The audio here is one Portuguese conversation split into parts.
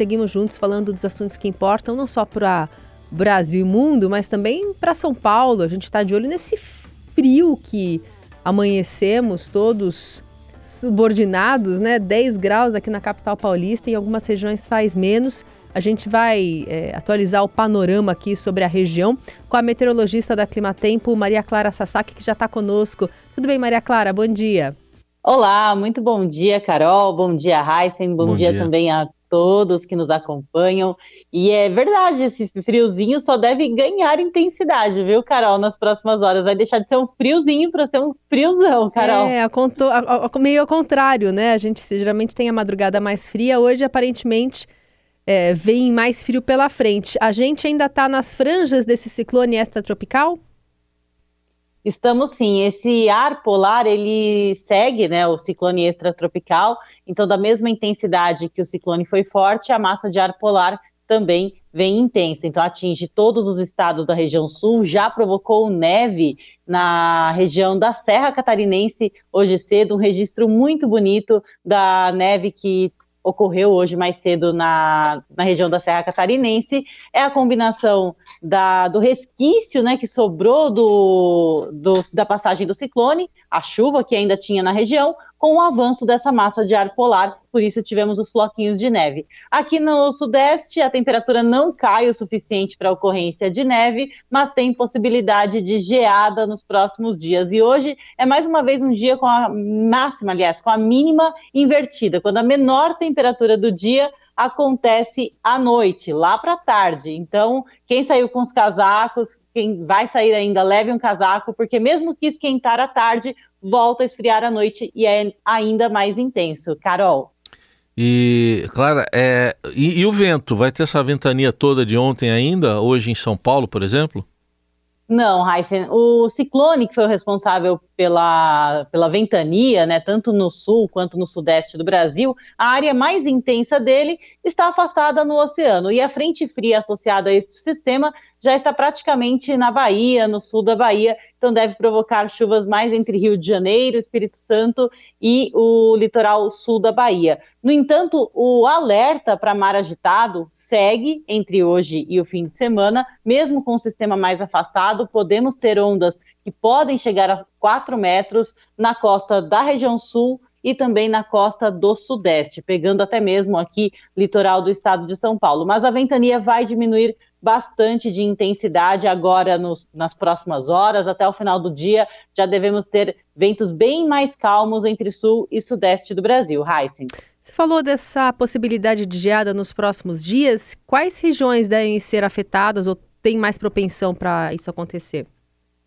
seguimos juntos falando dos assuntos que importam não só para Brasil e mundo, mas também para São Paulo. A gente está de olho nesse frio que amanhecemos todos subordinados, né? 10 graus aqui na capital paulista, em algumas regiões faz menos. A gente vai é, atualizar o panorama aqui sobre a região com a meteorologista da Climatempo, Maria Clara Sasaki, que já está conosco. Tudo bem, Maria Clara? Bom dia. Olá, muito bom dia, Carol. Bom dia, Heisen. Bom, bom dia, dia também a todos que nos acompanham. E é verdade, esse friozinho só deve ganhar intensidade, viu, Carol, nas próximas horas. Vai deixar de ser um friozinho para ser um friozão, Carol. É, conto, a, a, meio ao contrário, né? A gente geralmente tem a madrugada mais fria, hoje aparentemente é, vem mais frio pela frente. A gente ainda está nas franjas desse ciclone extratropical? Estamos sim. Esse ar polar ele segue, né, o ciclone extratropical. Então, da mesma intensidade que o ciclone foi forte, a massa de ar polar também vem intensa. Então, atinge todos os estados da região sul. Já provocou neve na região da Serra Catarinense hoje cedo. Um registro muito bonito da neve que ocorreu hoje mais cedo na, na região da Serra Catarinense é a combinação da, do resquício né, que sobrou do, do, da passagem do ciclone, a chuva que ainda tinha na região, com o avanço dessa massa de ar polar, por isso tivemos os floquinhos de neve. Aqui no sudeste, a temperatura não cai o suficiente para ocorrência de neve, mas tem possibilidade de geada nos próximos dias. E hoje é mais uma vez um dia com a máxima, aliás, com a mínima invertida, quando a menor temperatura do dia acontece à noite, lá para tarde. Então, quem saiu com os casacos, quem vai sair ainda, leve um casaco, porque mesmo que esquentar à tarde, volta a esfriar à noite e é ainda mais intenso. Carol. E, Clara, é, e, e o vento? Vai ter essa ventania toda de ontem ainda, hoje em São Paulo, por exemplo? Não, Heisen, o ciclone que foi o responsável pela, pela ventania, né, tanto no sul quanto no sudeste do Brasil, a área mais intensa dele está afastada no oceano. E a frente fria associada a este sistema já está praticamente na Bahia, no sul da Bahia, então deve provocar chuvas mais entre Rio de Janeiro, Espírito Santo e o litoral sul da Bahia. No entanto, o alerta para mar agitado segue entre hoje e o fim de semana, mesmo com o sistema mais afastado, podemos ter ondas que podem chegar a 4 metros na costa da região sul e também na costa do Sudeste, pegando até mesmo aqui litoral do estado de São Paulo. Mas a ventania vai diminuir bastante de intensidade agora nos, nas próximas horas, até o final do dia, já devemos ter ventos bem mais calmos entre sul e sudeste do Brasil. Heisen. Você falou dessa possibilidade de geada nos próximos dias. Quais regiões devem ser afetadas ou tem mais propensão para isso acontecer?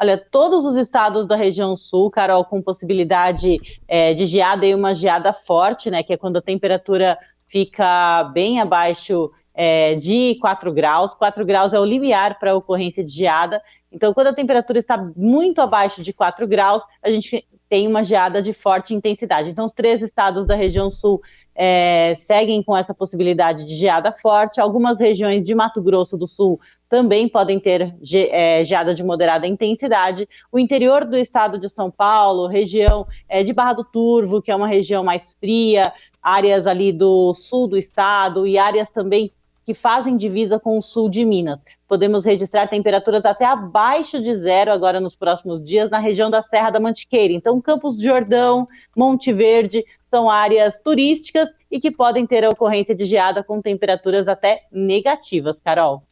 Olha, todos os estados da região sul, Carol, com possibilidade é, de geada e uma geada forte, né? Que é quando a temperatura fica bem abaixo é, de 4 graus. 4 graus é o limiar para a ocorrência de geada. Então, quando a temperatura está muito abaixo de 4 graus, a gente tem uma geada de forte intensidade. Então, os três estados da região sul é, seguem com essa possibilidade de geada forte. Algumas regiões de Mato Grosso do Sul também podem ter ge, é, geada de moderada intensidade. O interior do estado de São Paulo, região é, de Barra do Turvo, que é uma região mais fria, áreas ali do sul do estado e áreas também que fazem divisa com o sul de Minas. Podemos registrar temperaturas até abaixo de zero agora nos próximos dias na região da Serra da Mantiqueira. Então, Campos do Jordão, Monte Verde são áreas turísticas e que podem ter a ocorrência de geada com temperaturas até negativas, Carol.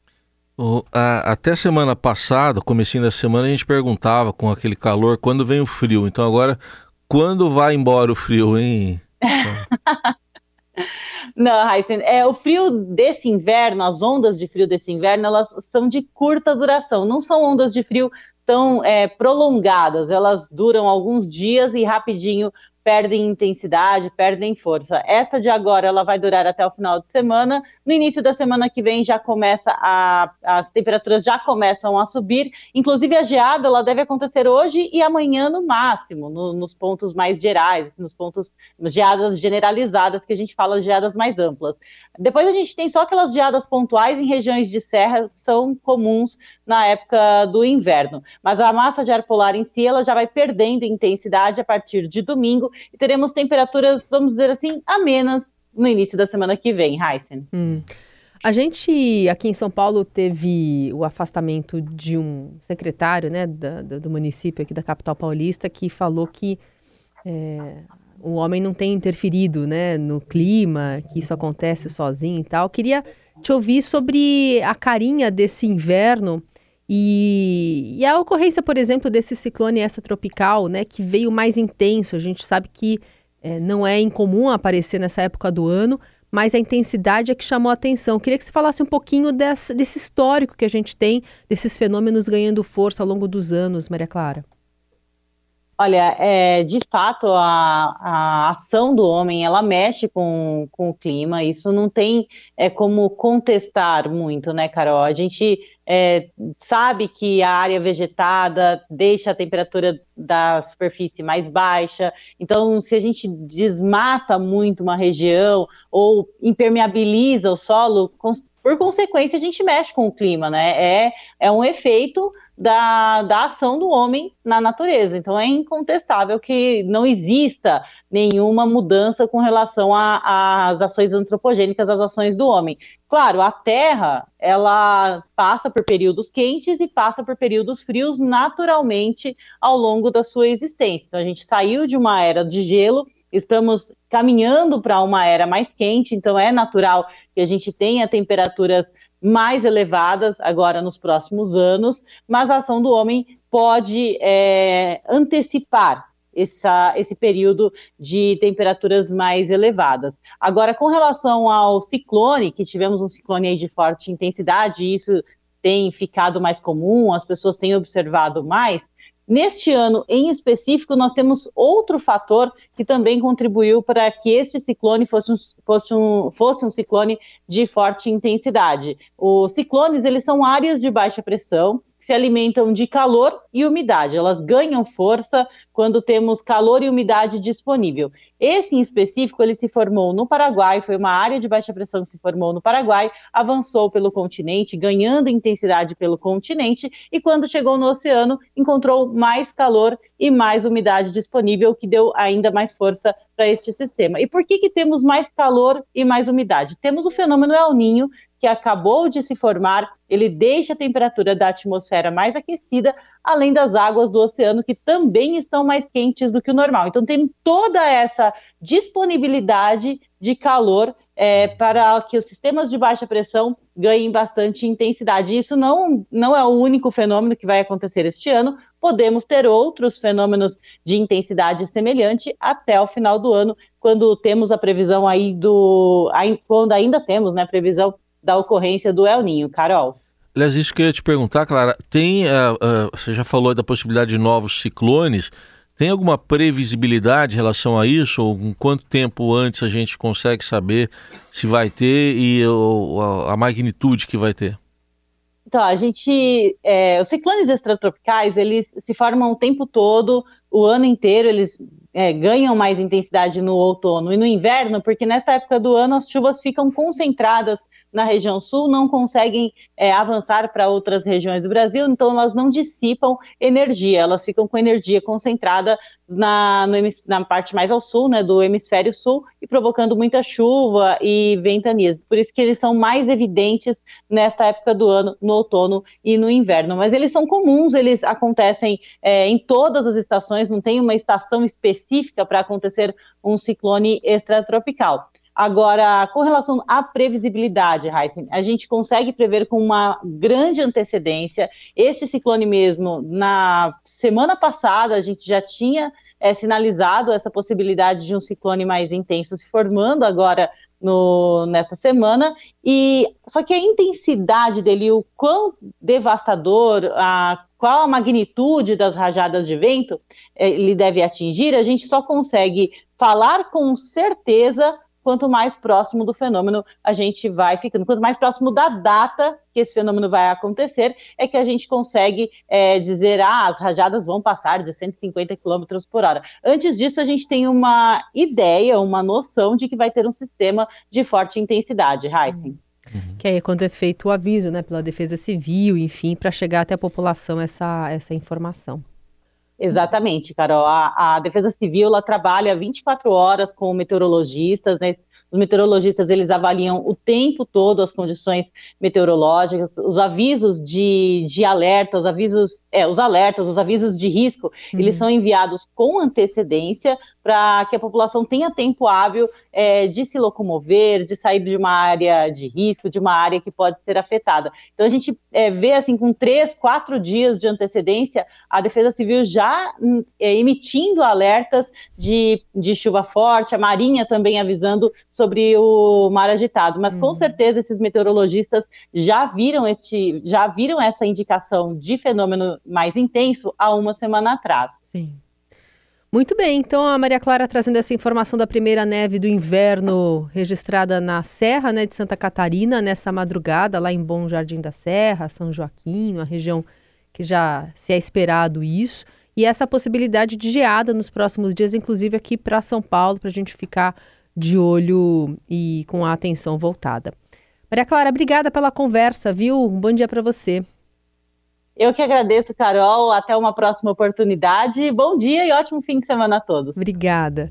O, a, até semana passada, comecinho da semana, a gente perguntava com aquele calor quando vem o frio. Então agora, quando vai embora o frio, hein? Não, Heisen, é, o frio desse inverno, as ondas de frio desse inverno, elas são de curta duração, não são ondas de frio tão é, prolongadas, elas duram alguns dias e rapidinho perdem intensidade, perdem força. Esta de agora, ela vai durar até o final de semana. No início da semana que vem já começa a, as temperaturas já começam a subir. Inclusive a geada, ela deve acontecer hoje e amanhã no máximo, no, nos pontos mais gerais, nos pontos geadas generalizadas que a gente fala geadas mais amplas. Depois a gente tem só aquelas geadas pontuais em regiões de serra são comuns na época do inverno. Mas a massa de ar polar em si, ela já vai perdendo intensidade a partir de domingo e teremos temperaturas, vamos dizer assim, amenas no início da semana que vem, Heisen. Hum. A gente aqui em São Paulo teve o afastamento de um secretário né, da, do município aqui da capital paulista que falou que é, o homem não tem interferido né, no clima, que isso acontece sozinho e tal. Queria te ouvir sobre a carinha desse inverno e, e a ocorrência, por exemplo, desse ciclone extratropical, né, que veio mais intenso. A gente sabe que é, não é incomum aparecer nessa época do ano, mas a intensidade é que chamou a atenção. Queria que você falasse um pouquinho desse, desse histórico que a gente tem, desses fenômenos ganhando força ao longo dos anos, Maria Clara. Olha, é, de fato, a, a ação do homem, ela mexe com, com o clima, isso não tem é, como contestar muito, né, Carol? A gente é, sabe que a área vegetada deixa a temperatura da superfície mais baixa, então se a gente desmata muito uma região ou impermeabiliza o solo, por consequência, a gente mexe com o clima, né? É, é um efeito da, da ação do homem na natureza. Então, é incontestável que não exista nenhuma mudança com relação às ações antropogênicas, às ações do homem. Claro, a Terra, ela passa por períodos quentes e passa por períodos frios naturalmente ao longo da sua existência. Então, a gente saiu de uma era de gelo estamos caminhando para uma era mais quente, então é natural que a gente tenha temperaturas mais elevadas agora nos próximos anos, mas a ação do homem pode é, antecipar essa, esse período de temperaturas mais elevadas. Agora, com relação ao ciclone, que tivemos um ciclone aí de forte intensidade, e isso tem ficado mais comum, as pessoas têm observado mais, Neste ano em específico, nós temos outro fator que também contribuiu para que este ciclone fosse um, fosse um, fosse um ciclone de forte intensidade. Os ciclones, eles são áreas de baixa pressão que se alimentam de calor e umidade. Elas ganham força quando temos calor e umidade disponível. Esse em específico, ele se formou no Paraguai, foi uma área de baixa pressão que se formou no Paraguai, avançou pelo continente, ganhando intensidade pelo continente, e quando chegou no oceano, encontrou mais calor e mais umidade disponível, que deu ainda mais força para este sistema. E por que, que temos mais calor e mais umidade? Temos o fenômeno El Ninho, que acabou de se formar, ele deixa a temperatura da atmosfera mais aquecida, além das águas do oceano que também estão mais quentes do que o normal. Então tem toda essa disponibilidade de calor é, para que os sistemas de baixa pressão ganhem bastante intensidade. Isso não, não é o único fenômeno que vai acontecer este ano, podemos ter outros fenômenos de intensidade semelhante até o final do ano, quando temos a previsão aí do. quando ainda temos né, previsão da ocorrência do El Ninho. Carol. Aliás, isso que eu ia te perguntar, Clara, tem, uh, uh, você já falou da possibilidade de novos ciclones, tem alguma previsibilidade em relação a isso? Ou em quanto tempo antes a gente consegue saber se vai ter e uh, a magnitude que vai ter? Então, a gente, é, os ciclones extratropicais, eles se formam o tempo todo, o ano inteiro, eles é, ganham mais intensidade no outono e no inverno, porque nessa época do ano as chuvas ficam concentradas na região sul não conseguem é, avançar para outras regiões do Brasil, então elas não dissipam energia, elas ficam com energia concentrada na, no, na parte mais ao sul, né, do hemisfério sul, e provocando muita chuva e ventanias. Por isso que eles são mais evidentes nesta época do ano, no outono e no inverno. Mas eles são comuns, eles acontecem é, em todas as estações, não tem uma estação específica para acontecer um ciclone extratropical. Agora, com relação à previsibilidade, Heisen, a gente consegue prever com uma grande antecedência. Este ciclone mesmo, na semana passada, a gente já tinha é, sinalizado essa possibilidade de um ciclone mais intenso se formando agora no, nesta semana. E só que a intensidade dele, o quão devastador, a, qual a magnitude das rajadas de vento é, ele deve atingir, a gente só consegue falar com certeza quanto mais próximo do fenômeno a gente vai ficando. Quanto mais próximo da data que esse fenômeno vai acontecer, é que a gente consegue é, dizer, ah, as rajadas vão passar de 150 km por hora. Antes disso, a gente tem uma ideia, uma noção de que vai ter um sistema de forte intensidade, Heisen. Uhum. Que aí é quando é feito o aviso, né, pela Defesa Civil, enfim, para chegar até a população essa, essa informação. Exatamente, Carol. A, a, Defesa Civil trabalha 24 horas com meteorologistas, né? Os meteorologistas eles avaliam o tempo todo as condições meteorológicas, os avisos de, de alerta, os avisos, é, os alertas, os avisos de risco, uhum. eles são enviados com antecedência para que a população tenha tempo hábil é, de se locomover, de sair de uma área de risco, de uma área que pode ser afetada. Então a gente é, vê assim com três, quatro dias de antecedência a Defesa Civil já hum, é, emitindo alertas de, de chuva forte, a Marinha também avisando sobre o mar agitado. Mas com uhum. certeza esses meteorologistas já viram este, já viram essa indicação de fenômeno mais intenso há uma semana atrás. Sim. Muito bem, então a Maria Clara trazendo essa informação da primeira neve do inverno registrada na Serra né, de Santa Catarina nessa madrugada, lá em Bom Jardim da Serra, São Joaquim, uma região que já se é esperado isso, e essa possibilidade de geada nos próximos dias, inclusive aqui para São Paulo, para a gente ficar de olho e com a atenção voltada. Maria Clara, obrigada pela conversa, viu? Um bom dia para você. Eu que agradeço, Carol. Até uma próxima oportunidade. Bom dia e ótimo fim de semana a todos. Obrigada.